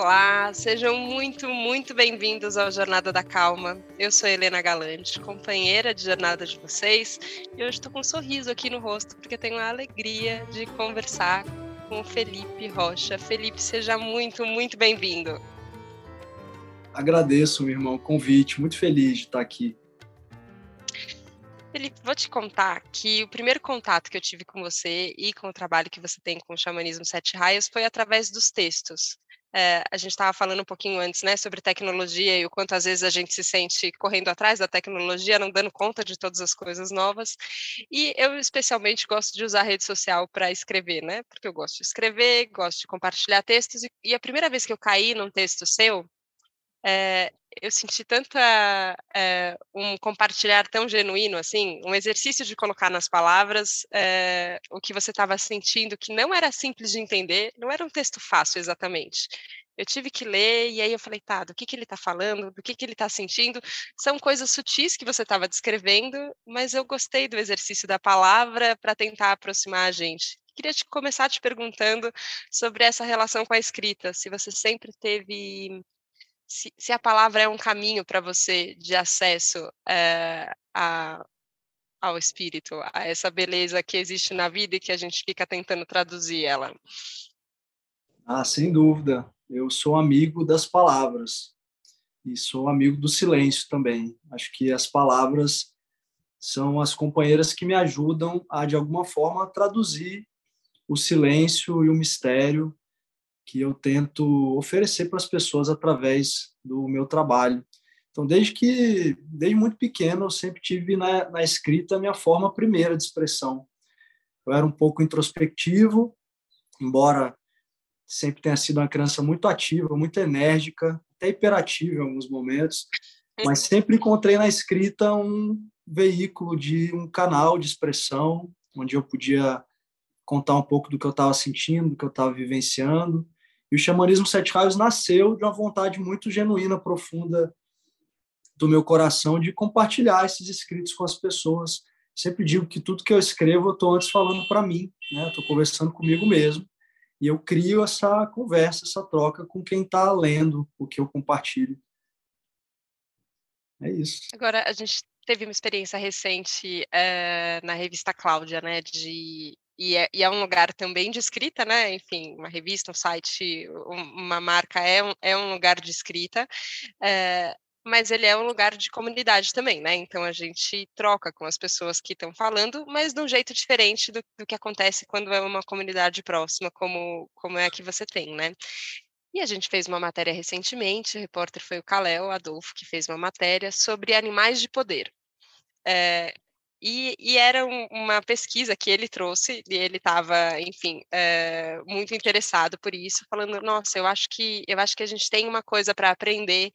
Olá, sejam muito, muito bem-vindos ao Jornada da Calma. Eu sou Helena Galante, companheira de jornada de vocês, e hoje estou com um sorriso aqui no rosto porque tenho a alegria de conversar com o Felipe Rocha. Felipe, seja muito, muito bem-vindo. Agradeço, meu irmão, o convite, muito feliz de estar aqui. Felipe, vou te contar que o primeiro contato que eu tive com você e com o trabalho que você tem com o Xamanismo Sete Raios foi através dos textos. É, a gente estava falando um pouquinho antes, né, sobre tecnologia e o quanto às vezes a gente se sente correndo atrás da tecnologia, não dando conta de todas as coisas novas. E eu especialmente gosto de usar rede social para escrever, né? Porque eu gosto de escrever, gosto de compartilhar textos. E, e a primeira vez que eu caí num texto seu, é, eu senti tanta é, um compartilhar tão genuíno assim, um exercício de colocar nas palavras é, o que você estava sentindo, que não era simples de entender, não era um texto fácil exatamente. Eu tive que ler e aí eu falei, tá, do que que ele está falando, do que que ele está sentindo? São coisas sutis que você estava descrevendo, mas eu gostei do exercício da palavra para tentar aproximar a gente. Queria te começar te perguntando sobre essa relação com a escrita, se você sempre teve se, se a palavra é um caminho para você de acesso é, a, ao espírito, a essa beleza que existe na vida e que a gente fica tentando traduzir ela. Ah, sem dúvida. Eu sou amigo das palavras e sou amigo do silêncio também. Acho que as palavras são as companheiras que me ajudam a, de alguma forma, traduzir o silêncio e o mistério que eu tento oferecer para as pessoas através do meu trabalho. Então, desde que, desde muito pequeno, eu sempre tive na, na escrita a minha forma primeira de expressão. Eu era um pouco introspectivo, embora sempre tenha sido uma criança muito ativa, muito enérgica, até hiperativa em alguns momentos, mas sempre encontrei na escrita um veículo de um canal de expressão onde eu podia contar um pouco do que eu estava sentindo, do que eu estava vivenciando e o xamanismo Sete Raios nasceu de uma vontade muito genuína, profunda do meu coração de compartilhar esses escritos com as pessoas. Sempre digo que tudo que eu escrevo eu estou antes falando para mim, né? Estou conversando comigo mesmo e eu crio essa conversa, essa troca com quem está lendo o que eu compartilho. É isso. Agora a gente teve uma experiência recente é, na revista Cláudia, né, de e é, e é, um lugar também de escrita, né? Enfim, uma revista, um site, uma marca é um, é um lugar de escrita, é, mas ele é um lugar de comunidade também, né? Então a gente troca com as pessoas que estão falando, mas de um jeito diferente do, do, que acontece quando é uma comunidade próxima, como, como é a que você tem, né? E a gente fez uma matéria recentemente, o repórter foi o Kalel Adolfo, que fez uma matéria sobre animais de poder. É, e, e, era um, uma pesquisa que ele trouxe, e ele estava, enfim, é, muito interessado por isso, falando, nossa, eu acho que eu acho que a gente tem uma coisa para aprender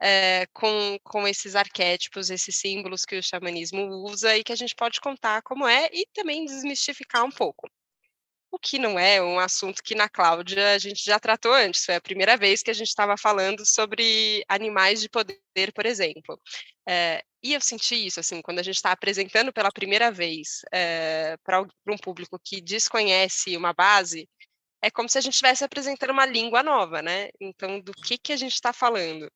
é, com, com esses arquétipos, esses símbolos que o xamanismo usa e que a gente pode contar como é e também desmistificar um pouco. O que não é um assunto que na Cláudia a gente já tratou antes, foi a primeira vez que a gente estava falando sobre animais de poder, por exemplo. É, e eu senti isso, assim, quando a gente está apresentando pela primeira vez é, para um público que desconhece uma base, é como se a gente estivesse apresentando uma língua nova, né? Então, do que, que a gente está falando?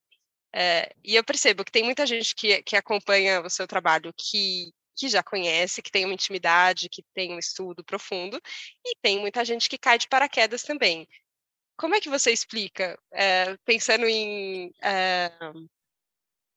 É, e eu percebo que tem muita gente que, que acompanha o seu trabalho que que já conhece, que tem uma intimidade, que tem um estudo profundo, e tem muita gente que cai de paraquedas também. Como é que você explica, é, pensando em,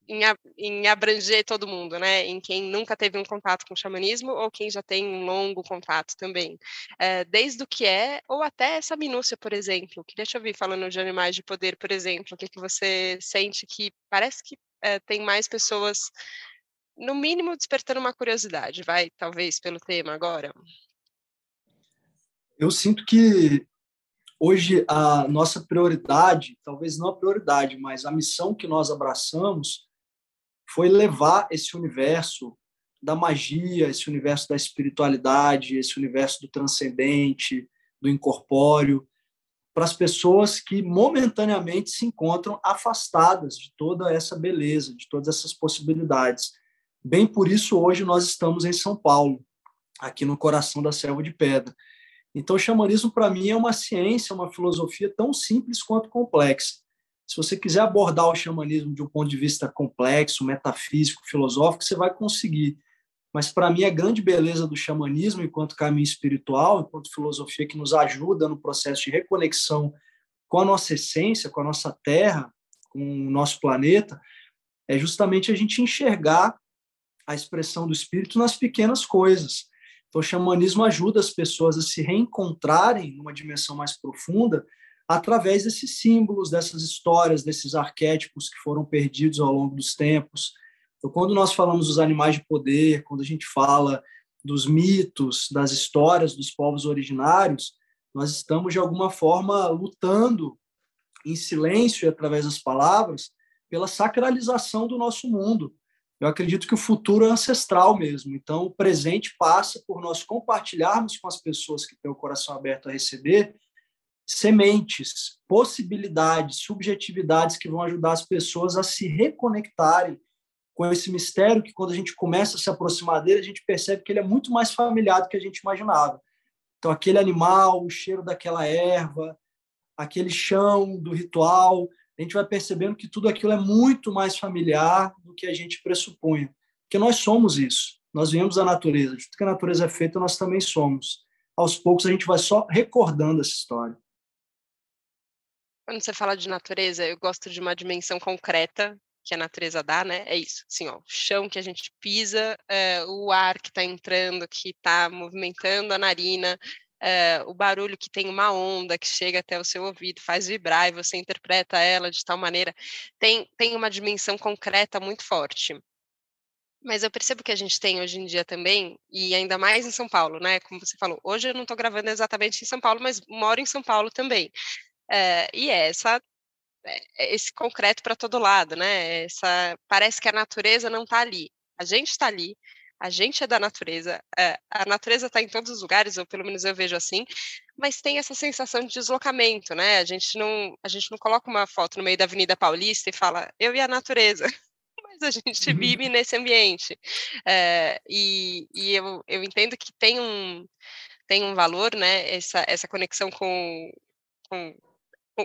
em, em, abranger todo mundo, né? Em quem nunca teve um contato com xamanismo ou quem já tem um longo contato também. É, desde o que é, ou até essa minúcia, por exemplo. Queria te ouvir falando de animais de poder, por exemplo. O que, que você sente que parece que tem mais pessoas no mínimo despertando uma curiosidade, vai, talvez, pelo tema agora? Eu sinto que hoje a nossa prioridade, talvez não a prioridade, mas a missão que nós abraçamos foi levar esse universo da magia, esse universo da espiritualidade, esse universo do transcendente, do incorpóreo, para as pessoas que momentaneamente se encontram afastadas de toda essa beleza, de todas essas possibilidades. Bem por isso, hoje nós estamos em São Paulo, aqui no coração da Selva de Pedra. Então, o xamanismo, para mim, é uma ciência, uma filosofia tão simples quanto complexa. Se você quiser abordar o xamanismo de um ponto de vista complexo, metafísico, filosófico, você vai conseguir. Mas, para mim, a grande beleza do xamanismo, enquanto caminho espiritual, enquanto filosofia que nos ajuda no processo de reconexão com a nossa essência, com a nossa terra, com o nosso planeta, é justamente a gente enxergar a expressão do espírito nas pequenas coisas. Então, o xamanismo ajuda as pessoas a se reencontrarem numa dimensão mais profunda através desses símbolos, dessas histórias, desses arquétipos que foram perdidos ao longo dos tempos. Então, quando nós falamos dos animais de poder, quando a gente fala dos mitos, das histórias dos povos originários, nós estamos, de alguma forma, lutando em silêncio e através das palavras pela sacralização do nosso mundo. Eu acredito que o futuro é ancestral mesmo. Então, o presente passa por nós compartilharmos com as pessoas que têm o coração aberto a receber sementes, possibilidades, subjetividades que vão ajudar as pessoas a se reconectarem com esse mistério que, quando a gente começa a se aproximar dele, a gente percebe que ele é muito mais familiar do que a gente imaginava. Então, aquele animal, o cheiro daquela erva, aquele chão do ritual, a gente vai percebendo que tudo aquilo é muito mais familiar do que a gente pressupunha. Porque nós somos isso. Nós viemos da natureza. De tudo que a natureza é feita, nós também somos. Aos poucos, a gente vai só recordando essa história. Quando você fala de natureza, eu gosto de uma dimensão concreta que a natureza dá, né? É isso, assim, ó, o chão que a gente pisa, é, o ar que está entrando, que está movimentando a narina, é, o barulho que tem uma onda que chega até o seu ouvido, faz vibrar e você interpreta ela de tal maneira, tem, tem uma dimensão concreta muito forte. Mas eu percebo que a gente tem hoje em dia também, e ainda mais em São Paulo, né? Como você falou, hoje eu não estou gravando exatamente em São Paulo, mas moro em São Paulo também. É, e é essa é, é esse concreto para todo lado, né? Essa, parece que a natureza não está ali. A gente está ali, a gente é da natureza, é, a natureza está em todos os lugares, ou pelo menos eu vejo assim, mas tem essa sensação de deslocamento, né? A gente não, a gente não coloca uma foto no meio da Avenida Paulista e fala, eu e a natureza. Mas a gente uhum. vive nesse ambiente. É, e, e eu, eu entendo que tem um, tem um valor, né? Essa, essa conexão com, com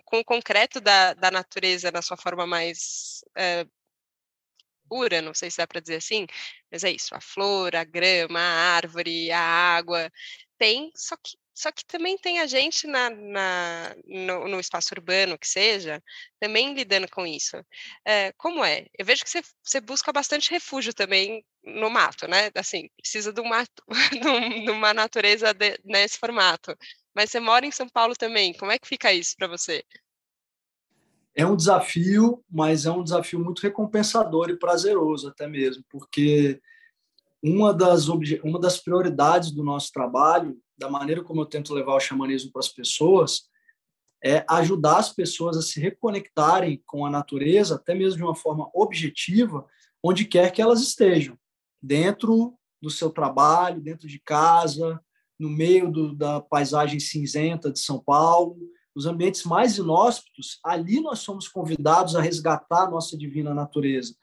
com, o concreto da, da natureza na sua forma mais é, pura, não sei se dá para dizer assim, mas é isso, a flor, a grama, a árvore, a água, tem, só que, só que também tem a gente na, na no, no, espaço urbano, que seja, também lidando com isso. É, como é? Eu vejo que você, você busca bastante refúgio também no mato, né? Assim, precisa de, um mato, de uma natureza de, nesse formato. Mas você mora em São Paulo também. Como é que fica isso para você? É um desafio, mas é um desafio muito recompensador e prazeroso até mesmo, porque uma das, uma das prioridades do nosso trabalho, da maneira como eu tento levar o xamanismo para as pessoas, é ajudar as pessoas a se reconectarem com a natureza, até mesmo de uma forma objetiva, onde quer que elas estejam, dentro do seu trabalho, dentro de casa, no meio do, da paisagem cinzenta de São Paulo, nos ambientes mais inóspitos, ali nós somos convidados a resgatar a nossa divina natureza,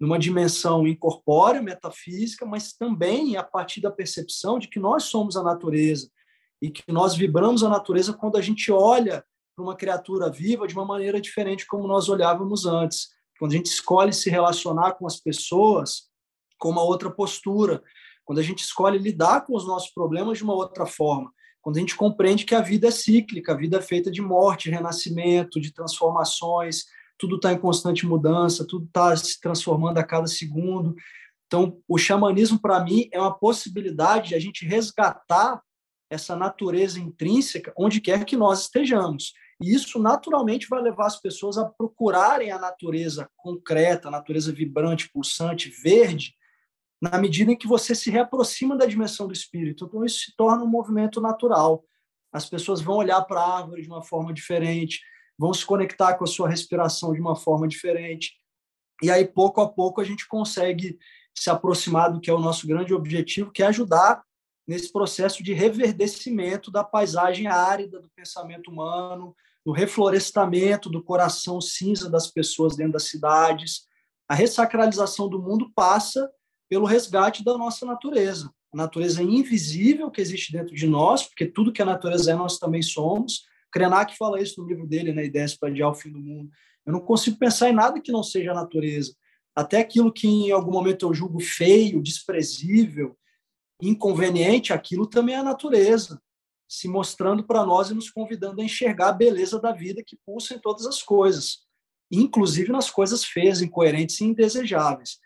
numa dimensão incorpórea, metafísica, mas também a partir da percepção de que nós somos a natureza e que nós vibramos a natureza quando a gente olha para uma criatura viva de uma maneira diferente como nós olhávamos antes. Quando a gente escolhe se relacionar com as pessoas com uma outra postura, quando a gente escolhe lidar com os nossos problemas de uma outra forma, quando a gente compreende que a vida é cíclica, a vida é feita de morte, renascimento, de transformações, tudo está em constante mudança, tudo está se transformando a cada segundo. Então, o xamanismo, para mim, é uma possibilidade de a gente resgatar essa natureza intrínseca onde quer que nós estejamos. E isso, naturalmente, vai levar as pessoas a procurarem a natureza concreta, a natureza vibrante, pulsante, verde, na medida em que você se reaproxima da dimensão do espírito. Então, isso se torna um movimento natural. As pessoas vão olhar para a árvore de uma forma diferente, vão se conectar com a sua respiração de uma forma diferente. E aí, pouco a pouco, a gente consegue se aproximar do que é o nosso grande objetivo, que é ajudar nesse processo de reverdecimento da paisagem árida do pensamento humano, do reflorestamento do coração cinza das pessoas dentro das cidades. A ressacralização do mundo passa pelo resgate da nossa natureza. a natureza invisível que existe dentro de nós, porque tudo que a natureza é, nós também somos. Krenak fala isso no livro dele, né, Ideias para Adiar o Fim do Mundo. Eu não consigo pensar em nada que não seja a natureza. Até aquilo que em algum momento eu julgo feio, desprezível, inconveniente, aquilo também é a natureza, se mostrando para nós e nos convidando a enxergar a beleza da vida que pulsa em todas as coisas, inclusive nas coisas feias, incoerentes e indesejáveis.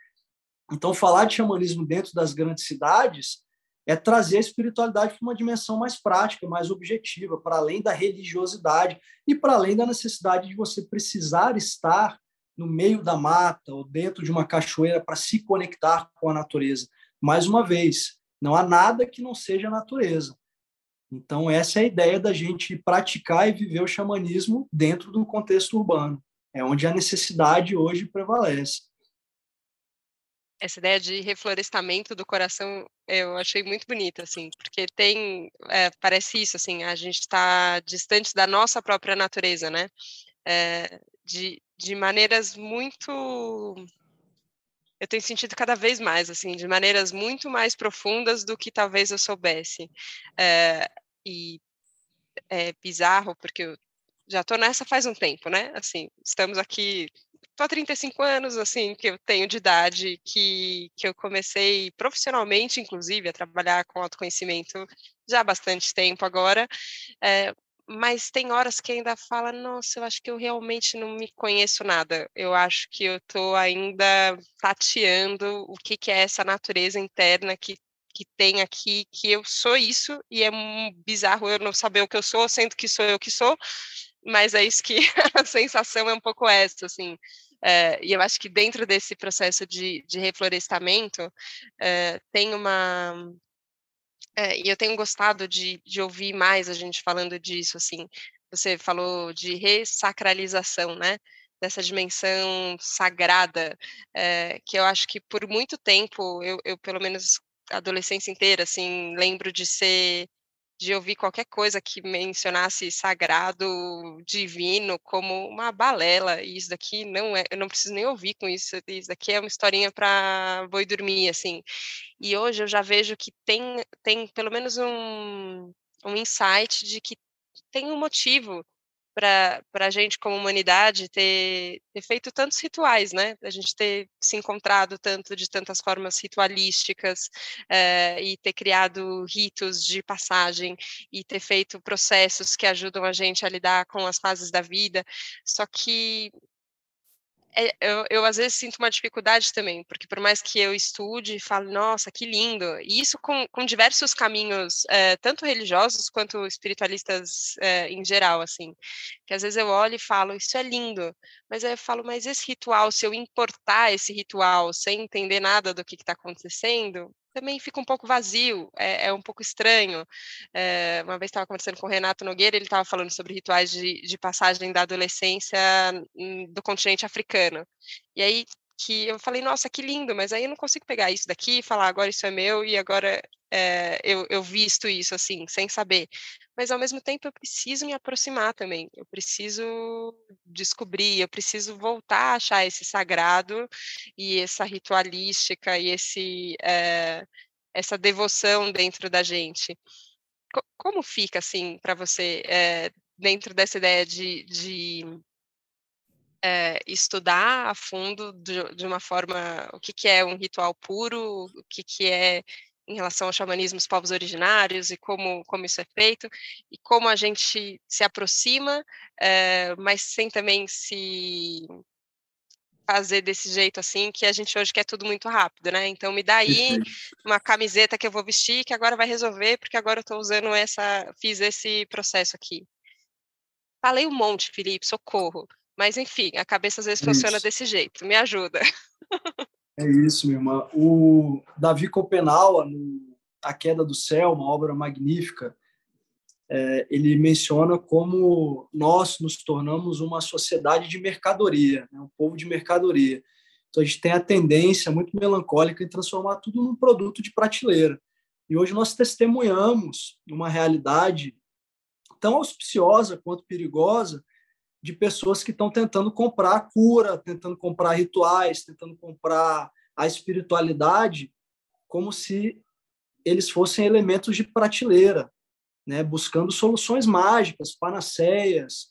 Então, falar de xamanismo dentro das grandes cidades é trazer a espiritualidade para uma dimensão mais prática, mais objetiva, para além da religiosidade e para além da necessidade de você precisar estar no meio da mata ou dentro de uma cachoeira para se conectar com a natureza. Mais uma vez, não há nada que não seja natureza. Então, essa é a ideia da gente praticar e viver o xamanismo dentro do contexto urbano. É onde a necessidade hoje prevalece essa ideia de reflorestamento do coração eu achei muito bonita, assim, porque tem, é, parece isso, assim, a gente está distante da nossa própria natureza, né? É, de, de maneiras muito. Eu tenho sentido cada vez mais, assim, de maneiras muito mais profundas do que talvez eu soubesse. É, e é bizarro, porque eu já estou nessa faz um tempo, né? Assim, estamos aqui tô há 35 anos, assim, que eu tenho de idade, que, que eu comecei profissionalmente, inclusive, a trabalhar com autoconhecimento já há bastante tempo agora, é, mas tem horas que ainda fala, nossa, eu acho que eu realmente não me conheço nada, eu acho que eu tô ainda tateando o que, que é essa natureza interna que que tem aqui, que eu sou isso, e é um bizarro eu não saber o que eu sou, sendo que sou eu que sou, mas é isso que a sensação é um pouco essa, assim, é, e eu acho que dentro desse processo de, de reflorestamento é, tem uma. É, e eu tenho gostado de, de ouvir mais a gente falando disso, assim. Você falou de ressacralização, né? Dessa dimensão sagrada, que eu acho que por muito tempo, eu, eu pelo menos adolescência inteira, assim, lembro de ser de ouvir qualquer coisa que mencionasse sagrado, divino, como uma balela. E isso daqui não é, eu não preciso nem ouvir com isso. Isso daqui é uma historinha para boi dormir, assim. E hoje eu já vejo que tem, tem pelo menos um, um insight de que tem um motivo para a gente, como humanidade, ter, ter, feito tantos rituais, né? A gente ter se encontrado tanto de tantas formas ritualísticas é, e ter criado ritos de passagem e ter feito processos que ajudam a gente a lidar com as fases da vida. Só que é, eu, eu, às vezes sinto uma dificuldade também, porque por mais que eu estude e fale, nossa, que lindo, e isso com, com diversos caminhos, é, tanto religiosos quanto espiritualistas é, em geral, assim, que às vezes eu olho e falo, isso é lindo, mas aí eu falo, mas esse ritual, se eu importar esse ritual sem entender nada do que está acontecendo, também fica um pouco vazio, é, é um pouco estranho. É, uma vez estava conversando com o Renato Nogueira, ele estava falando sobre rituais de, de passagem da adolescência do continente africano. E aí que eu falei, nossa, que lindo, mas aí eu não consigo pegar isso daqui e falar, agora isso é meu e agora é, eu, eu visto isso assim, sem saber. Mas ao mesmo tempo eu preciso me aproximar também, eu preciso descobrir, eu preciso voltar a achar esse sagrado e essa ritualística e esse, é, essa devoção dentro da gente. como fica assim para você é, dentro dessa ideia de, de é, estudar a fundo de, de, uma forma o que, que é um ritual puro, o que, que é em relação ao xamanismo dos povos originários e como, como isso é feito, e como a gente se aproxima, é, mas sem também se fazer desse jeito assim, que a gente hoje quer tudo muito rápido, né? Então me dá aí uma camiseta que eu vou vestir, que agora vai resolver, porque agora eu estou usando essa, fiz esse processo aqui. Falei um monte, Felipe, socorro. Mas, enfim, a cabeça às vezes funciona isso. desse jeito. Me ajuda. É isso, minha irmã. O Davi Copenaua, no A Queda do Céu, uma obra magnífica, é, ele menciona como nós nos tornamos uma sociedade de mercadoria, né? um povo de mercadoria. Então, a gente tem a tendência muito melancólica em transformar tudo num produto de prateleira. E hoje nós testemunhamos uma realidade tão auspiciosa quanto perigosa de pessoas que estão tentando comprar a cura, tentando comprar rituais, tentando comprar a espiritualidade, como se eles fossem elementos de prateleira, né, buscando soluções mágicas, panaceias,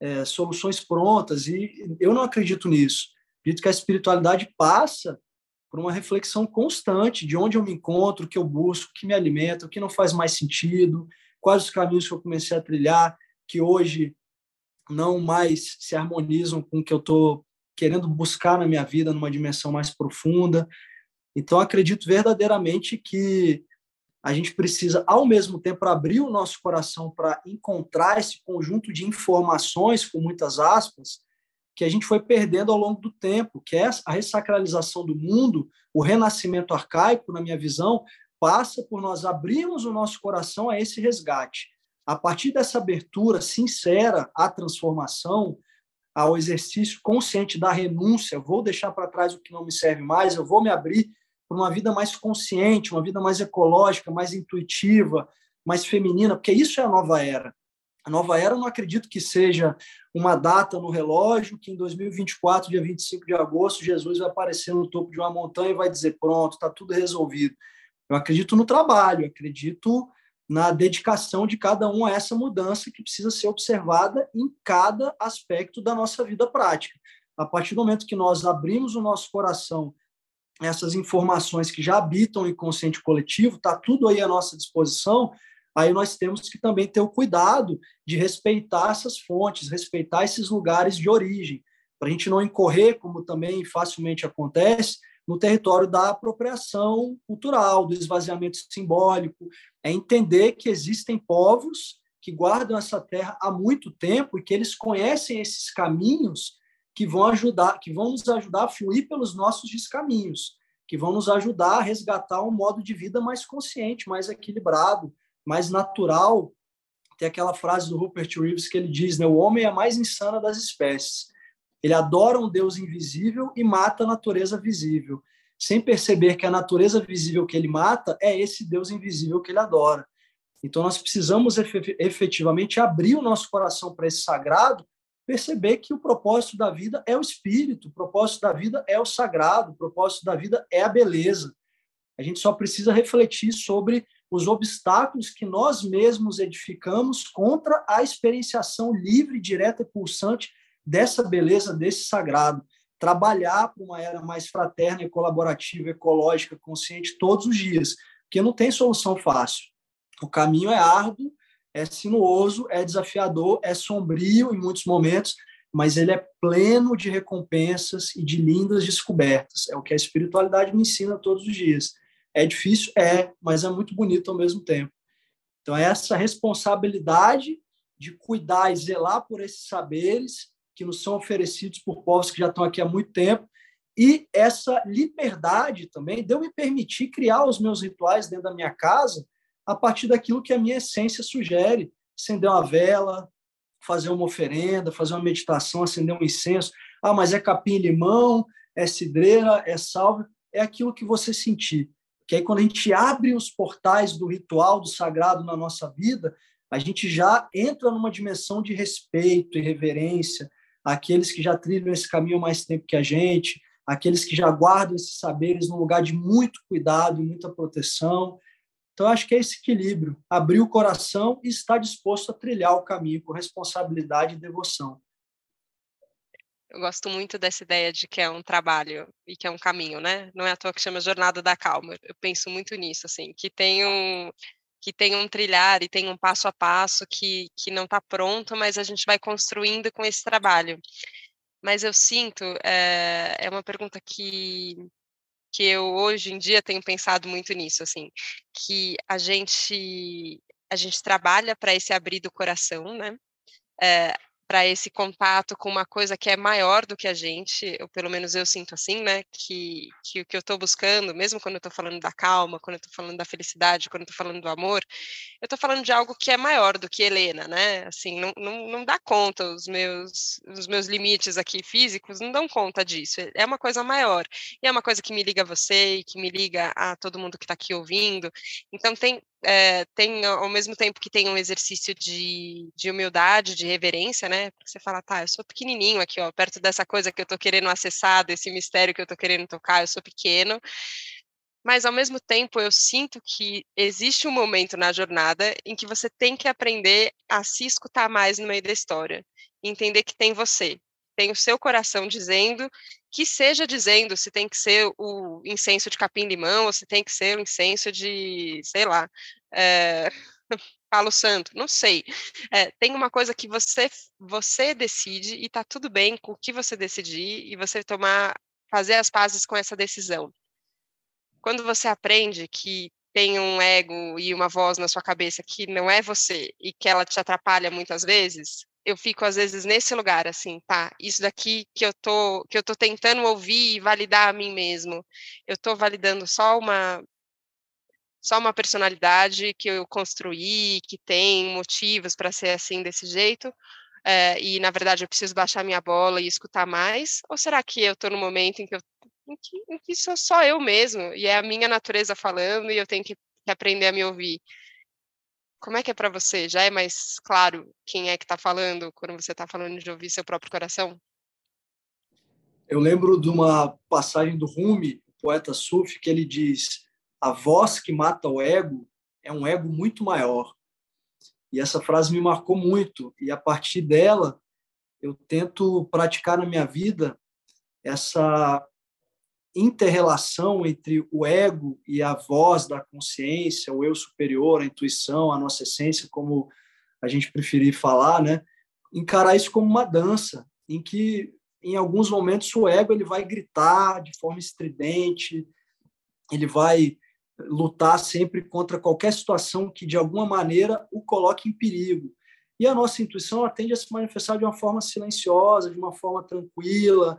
é, soluções prontas, e eu não acredito nisso. Acredito que a espiritualidade passa por uma reflexão constante de onde eu me encontro, o que eu busco, o que me alimenta, o que não faz mais sentido, quais os caminhos que eu comecei a trilhar, que hoje não mais se harmonizam com o que eu estou querendo buscar na minha vida numa dimensão mais profunda. Então, acredito verdadeiramente que a gente precisa, ao mesmo tempo, abrir o nosso coração para encontrar esse conjunto de informações, com muitas aspas, que a gente foi perdendo ao longo do tempo, que é a ressacralização do mundo, o renascimento arcaico, na minha visão, passa por nós abrirmos o nosso coração a esse resgate. A partir dessa abertura sincera à transformação, ao exercício consciente da renúncia, vou deixar para trás o que não me serve mais, eu vou me abrir para uma vida mais consciente, uma vida mais ecológica, mais intuitiva, mais feminina, porque isso é a nova era. A nova era, eu não acredito que seja uma data no relógio, que em 2024, dia 25 de agosto, Jesus vai aparecer no topo de uma montanha e vai dizer: pronto, está tudo resolvido. Eu acredito no trabalho, acredito na dedicação de cada um a essa mudança que precisa ser observada em cada aspecto da nossa vida prática. A partir do momento que nós abrimos o nosso coração essas informações que já habitam o inconsciente coletivo, está tudo aí à nossa disposição, aí nós temos que também ter o cuidado de respeitar essas fontes, respeitar esses lugares de origem, para a gente não incorrer, como também facilmente acontece, no território da apropriação cultural, do esvaziamento simbólico, é entender que existem povos que guardam essa terra há muito tempo e que eles conhecem esses caminhos que vão ajudar, que vão nos ajudar a fluir pelos nossos descaminhos, que vão nos ajudar a resgatar um modo de vida mais consciente, mais equilibrado, mais natural. Tem aquela frase do Rupert Reeves que ele diz, né, o homem é a mais insana das espécies. Ele adora um Deus invisível e mata a natureza visível, sem perceber que a natureza visível que ele mata é esse Deus invisível que ele adora. Então nós precisamos efetivamente abrir o nosso coração para esse sagrado perceber que o propósito da vida é o espírito, o propósito da vida é o sagrado, o propósito da vida é a beleza. A gente só precisa refletir sobre os obstáculos que nós mesmos edificamos contra a experienciação livre, direta e pulsante dessa beleza, desse sagrado. Trabalhar para uma era mais fraterna e colaborativa, ecológica, consciente todos os dias, porque não tem solução fácil. O caminho é árduo, é sinuoso, é desafiador, é sombrio em muitos momentos, mas ele é pleno de recompensas e de lindas descobertas. É o que a espiritualidade me ensina todos os dias. É difícil? É, mas é muito bonito ao mesmo tempo. Então, é essa responsabilidade de cuidar e zelar por esses saberes que nos são oferecidos por povos que já estão aqui há muito tempo, e essa liberdade também de me permitir criar os meus rituais dentro da minha casa a partir daquilo que a minha essência sugere. Acender uma vela, fazer uma oferenda, fazer uma meditação, acender um incenso. Ah, mas é capim e limão, é cidreira, é salve. É aquilo que você sentir. Que aí, quando a gente abre os portais do ritual, do sagrado na nossa vida, a gente já entra numa dimensão de respeito e reverência àqueles que já trilham esse caminho mais tempo que a gente, aqueles que já guardam esses saberes num lugar de muito cuidado e muita proteção. Então, acho que é esse equilíbrio, abrir o coração e estar disposto a trilhar o caminho com responsabilidade e devoção. Eu gosto muito dessa ideia de que é um trabalho e que é um caminho, né? Não é à toa que chama Jornada da Calma. Eu penso muito nisso, assim, que tem um que tem um trilhar e tem um passo a passo que, que não está pronto, mas a gente vai construindo com esse trabalho. Mas eu sinto, é, é uma pergunta que que eu hoje em dia tenho pensado muito nisso, assim, que a gente a gente trabalha para esse abrir do coração, né? É, para esse contato com uma coisa que é maior do que a gente, ou pelo menos eu sinto assim, né? Que, que o que eu estou buscando, mesmo quando eu estou falando da calma, quando eu estou falando da felicidade, quando eu estou falando do amor, eu estou falando de algo que é maior do que Helena, né? Assim, não, não, não dá conta, os meus, os meus limites aqui físicos não dão conta disso. É uma coisa maior. E é uma coisa que me liga a você e que me liga a todo mundo que está aqui ouvindo. Então, tem, é, tem, ao mesmo tempo que tem um exercício de, de humildade, de reverência, né? Porque você fala, tá, eu sou pequenininho aqui, ó, perto dessa coisa que eu tô querendo acessar, desse mistério que eu tô querendo tocar, eu sou pequeno. mas ao mesmo tempo eu sinto que existe um momento na jornada em que você tem que aprender a se escutar mais no meio da história, entender que tem você, tem o seu coração dizendo, que seja dizendo se tem que ser o incenso de capim-limão ou se tem que ser o incenso de, sei lá, é, Palo Santo, não sei. É, tem uma coisa que você você decide e tá tudo bem com o que você decidir e você tomar, fazer as pazes com essa decisão. Quando você aprende que tem um ego e uma voz na sua cabeça que não é você e que ela te atrapalha muitas vezes, eu fico às vezes nesse lugar assim, tá? Isso daqui que eu tô que eu tô tentando ouvir e validar a mim mesmo. Eu tô validando só uma só uma personalidade que eu construí, que tem motivos para ser assim desse jeito. É, e na verdade eu preciso baixar minha bola e escutar mais? Ou será que eu estou no momento em que eu em que, em que sou só eu mesmo e é a minha natureza falando e eu tenho que, que aprender a me ouvir? Como é que é para você? Já é mais claro quem é que está falando quando você está falando de ouvir seu próprio coração? Eu lembro de uma passagem do Rumi, poeta sufi, que ele diz: a voz que mata o ego é um ego muito maior. E essa frase me marcou muito. E a partir dela, eu tento praticar na minha vida essa interrelação entre o ego e a voz da consciência, o eu superior, a intuição, a nossa essência, como a gente preferir falar, né? Encarar isso como uma dança, em que em alguns momentos o ego ele vai gritar de forma estridente, ele vai lutar sempre contra qualquer situação que de alguma maneira o coloque em perigo. E a nossa intuição tende a se manifestar de uma forma silenciosa, de uma forma tranquila,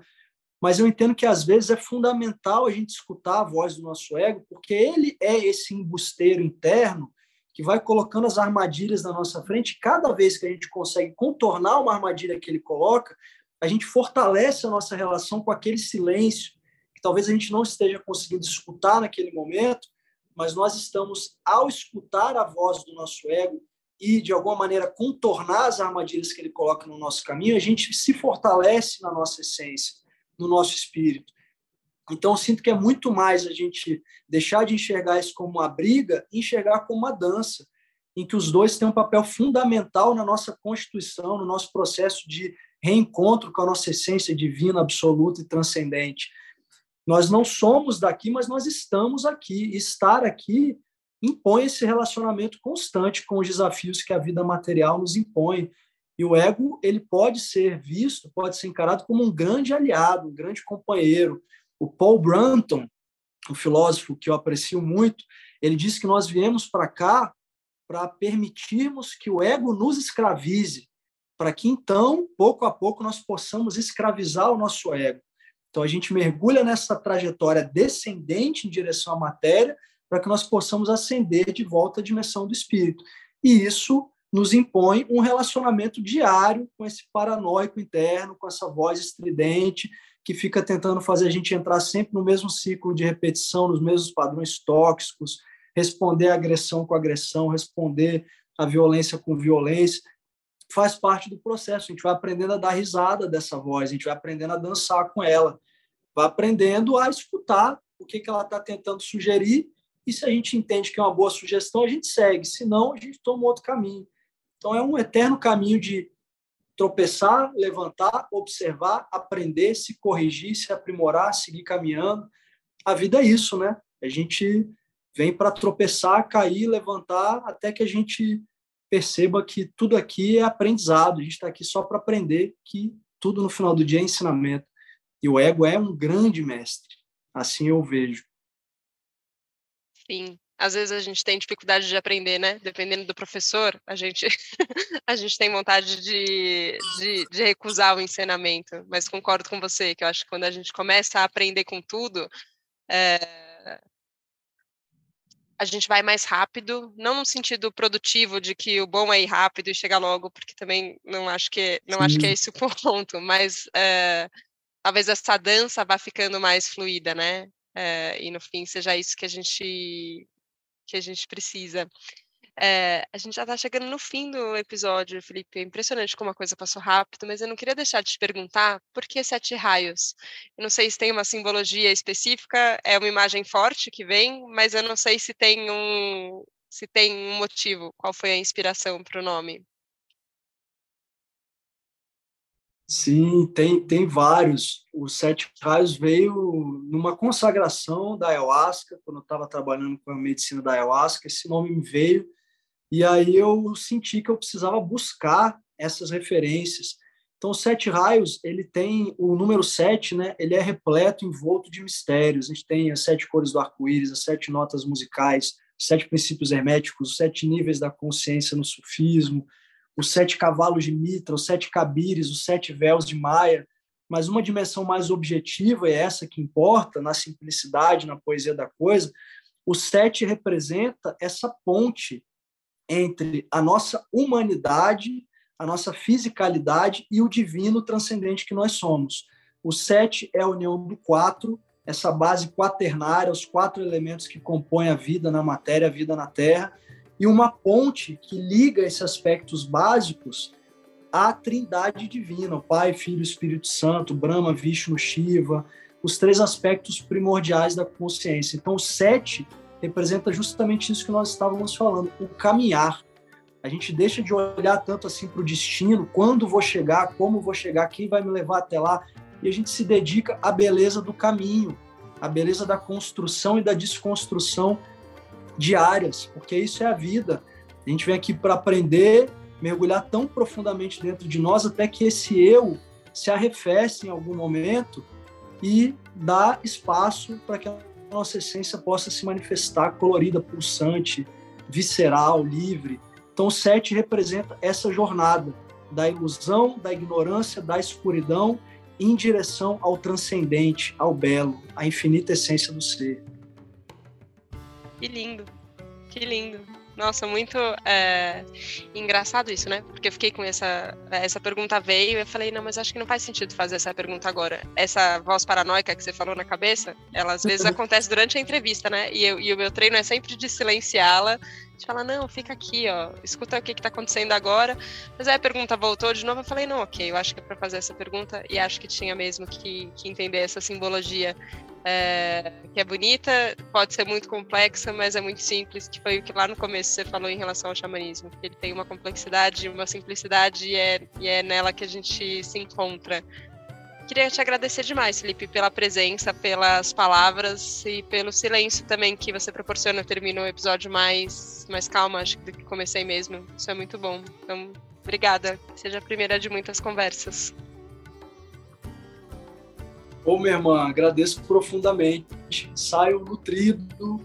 mas eu entendo que às vezes é fundamental a gente escutar a voz do nosso ego, porque ele é esse embusteiro interno que vai colocando as armadilhas na nossa frente. Cada vez que a gente consegue contornar uma armadilha que ele coloca, a gente fortalece a nossa relação com aquele silêncio que talvez a gente não esteja conseguindo escutar naquele momento, mas nós estamos, ao escutar a voz do nosso ego e, de alguma maneira, contornar as armadilhas que ele coloca no nosso caminho, a gente se fortalece na nossa essência no nosso espírito. Então, sinto que é muito mais a gente deixar de enxergar isso como uma briga e enxergar como uma dança, em que os dois têm um papel fundamental na nossa constituição, no nosso processo de reencontro com a nossa essência divina, absoluta e transcendente. Nós não somos daqui, mas nós estamos aqui. Estar aqui impõe esse relacionamento constante com os desafios que a vida material nos impõe, e o ego ele pode ser visto, pode ser encarado como um grande aliado, um grande companheiro. O Paul Brunton, um filósofo que eu aprecio muito, ele diz que nós viemos para cá para permitirmos que o ego nos escravize, para que então, pouco a pouco, nós possamos escravizar o nosso ego. Então a gente mergulha nessa trajetória descendente em direção à matéria, para que nós possamos ascender de volta à dimensão do espírito. E isso nos impõe um relacionamento diário com esse paranoico interno, com essa voz estridente que fica tentando fazer a gente entrar sempre no mesmo ciclo de repetição, nos mesmos padrões tóxicos, responder a agressão com agressão, responder a violência com violência. Faz parte do processo. A gente vai aprendendo a dar risada dessa voz, a gente vai aprendendo a dançar com ela, vai aprendendo a escutar o que, que ela está tentando sugerir. E se a gente entende que é uma boa sugestão, a gente segue. Se não, a gente toma outro caminho. Então, é um eterno caminho de tropeçar, levantar, observar, aprender, se corrigir, se aprimorar, seguir caminhando. A vida é isso, né? A gente vem para tropeçar, cair, levantar, até que a gente perceba que tudo aqui é aprendizado. A gente está aqui só para aprender, que tudo no final do dia é ensinamento. E o ego é um grande mestre. Assim eu vejo. Sim, às vezes a gente tem dificuldade de aprender, né? Dependendo do professor, a gente, a gente tem vontade de, de, de, recusar o ensinamento. Mas concordo com você, que eu acho que quando a gente começa a aprender com tudo, é, a gente vai mais rápido, não no sentido produtivo de que o bom é ir rápido e chegar logo, porque também não acho que não acho que é esse o ponto, mas é, talvez essa dança vá ficando mais fluida, né? É, e no fim seja isso que a gente que a gente precisa. É, a gente já está chegando no fim do episódio, Felipe. É impressionante como a coisa passou rápido, mas eu não queria deixar de te perguntar por que sete raios? Eu não sei se tem uma simbologia específica, é uma imagem forte que vem, mas eu não sei se tem um, se tem um motivo. Qual foi a inspiração para o nome? Sim, tem, tem vários. O Sete Raios veio numa consagração da ayahuasca, quando eu estava trabalhando com a medicina da ayahuasca, esse nome me veio, e aí eu senti que eu precisava buscar essas referências. Então, o Sete Raios, ele tem o número sete, né? Ele é repleto, envolto de mistérios. A gente tem as sete cores do arco-íris, as sete notas musicais, sete princípios herméticos, os sete níveis da consciência no sufismo, os sete cavalos de Mitra, os sete cabires, os sete véus de Maia, mas uma dimensão mais objetiva, é essa que importa, na simplicidade, na poesia da coisa, o sete representa essa ponte entre a nossa humanidade, a nossa fisicalidade e o divino transcendente que nós somos. O sete é a união do quatro, essa base quaternária, os quatro elementos que compõem a vida na matéria, a vida na terra, e uma ponte que liga esses aspectos básicos à trindade divina, Pai, Filho Espírito Santo, Brahma, Vishnu, Shiva, os três aspectos primordiais da consciência. Então, o sete representa justamente isso que nós estávamos falando, o caminhar. A gente deixa de olhar tanto assim para o destino, quando vou chegar, como vou chegar, quem vai me levar até lá, e a gente se dedica à beleza do caminho, à beleza da construção e da desconstrução diárias, porque isso é a vida. A gente vem aqui para aprender, mergulhar tão profundamente dentro de nós até que esse eu se arrefece em algum momento e dá espaço para que a nossa essência possa se manifestar colorida, pulsante, visceral, livre. Então, o sete representa essa jornada da ilusão, da ignorância, da escuridão em direção ao transcendente, ao belo, à infinita essência do ser. Que lindo, que lindo. Nossa, muito é, engraçado isso, né? Porque eu fiquei com essa. Essa pergunta veio e eu falei, não, mas acho que não faz sentido fazer essa pergunta agora. Essa voz paranoica que você falou na cabeça, ela às vezes acontece durante a entrevista, né? E, eu, e o meu treino é sempre de silenciá-la, de falar, não, fica aqui, ó, escuta o que, que tá acontecendo agora. Mas aí a pergunta voltou de novo, eu falei, não, ok, eu acho que é para fazer essa pergunta e acho que tinha mesmo que, que entender essa simbologia é, que é bonita, pode ser muito complexa, mas é muito simples, que foi o que lá no começo você falou em relação ao xamanismo. Ele tem uma complexidade, uma simplicidade e é, e é nela que a gente se encontra. Queria te agradecer demais, Felipe, pela presença, pelas palavras e pelo silêncio também que você proporciona. Eu termino o episódio mais, mais calma, acho que do que comecei mesmo. Isso é muito bom. Então, obrigada. Seja a primeira de muitas conversas. Ô, minha irmã, agradeço profundamente. Saio nutrido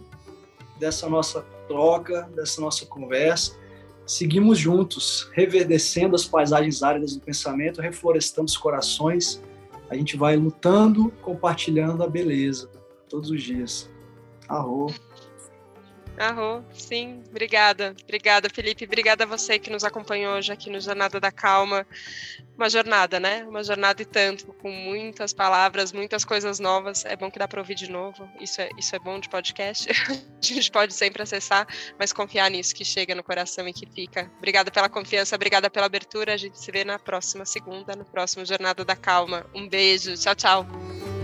dessa nossa troca, dessa nossa conversa. Seguimos juntos, reverdecendo as paisagens áridas do pensamento, reflorestando os corações. A gente vai lutando, compartilhando a beleza todos os dias. Arro. Arro, sim, obrigada. Obrigada, Felipe. Obrigada a você que nos acompanhou hoje aqui no Jornada da Calma. Uma jornada, né? Uma jornada e tanto, com muitas palavras, muitas coisas novas. É bom que dá para ouvir de novo. Isso é, isso é bom de podcast. a gente pode sempre acessar, mas confiar nisso que chega no coração e que fica. Obrigada pela confiança, obrigada pela abertura. A gente se vê na próxima segunda, no próximo Jornada da Calma. Um beijo. Tchau, tchau.